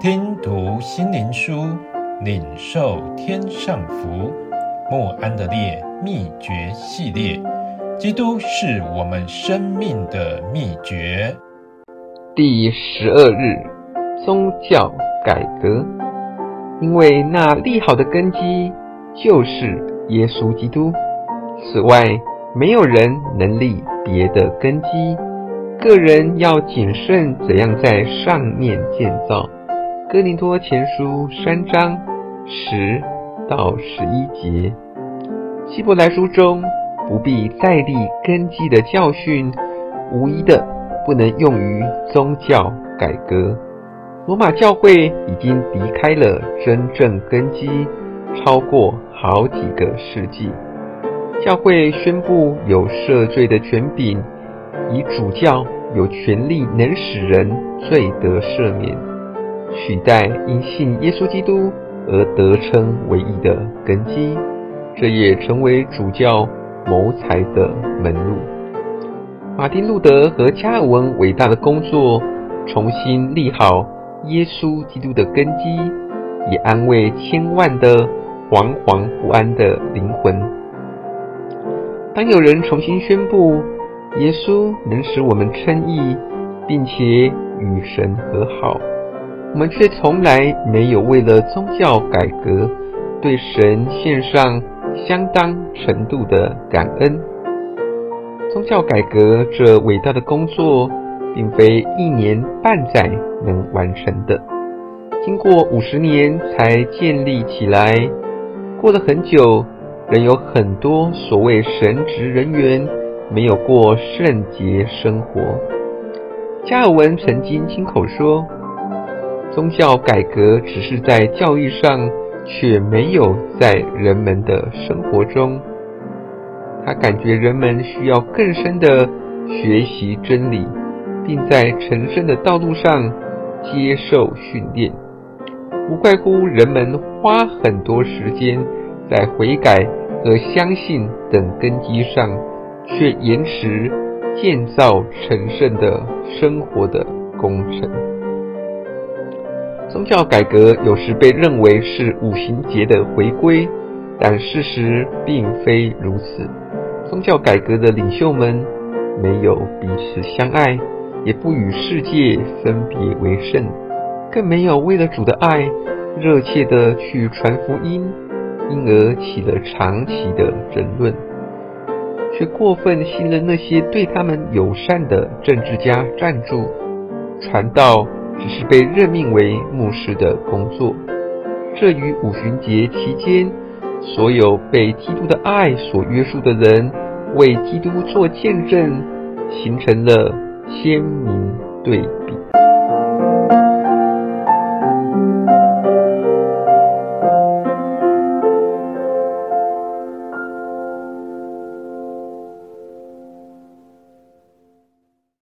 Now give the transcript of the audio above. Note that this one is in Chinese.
听读心灵书，领受天上福。莫安的烈秘诀系列，基督是我们生命的秘诀。第十二日，宗教改革。因为那立好的根基就是耶稣基督，此外没有人能立别的根基。个人要谨慎怎样在上面建造。哥林多前书三章十到十一节，希伯来书中不必再立根基的教训，无疑的不能用于宗教改革。罗马教会已经离开了真正根基，超过好几个世纪。教会宣布有赦罪的权柄，以主教有权力能使人罪得赦免。取代因信耶稣基督而得称为义的根基，这也成为主教谋财的门路。马丁路德和加尔文伟大的工作，重新立好耶稣基督的根基，也安慰千万的惶惶不安的灵魂。当有人重新宣布耶稣能使我们称义，并且与神和好。我们却从来没有为了宗教改革对神献上相当程度的感恩。宗教改革这伟大的工作，并非一年半载能完成的，经过五十年才建立起来。过了很久，仍有很多所谓神职人员没有过圣洁生活。加尔文曾经亲口说。宗教改革只是在教育上，却没有在人们的生活中。他感觉人们需要更深的学习真理，并在成圣的道路上接受训练。无怪乎人们花很多时间在悔改和相信等根基上，却延迟建造成圣的生活的工程。宗教改革有时被认为是五行节的回归，但事实并非如此。宗教改革的领袖们没有彼此相爱，也不与世界分别为圣，更没有为了主的爱热切地去传福音，因而起了长期的争论，却过分信任那些对他们友善的政治家赞助传道。只是被任命为牧师的工作，这与五旬节期间所有被基督的爱所约束的人为基督做见证，形成了鲜明对比。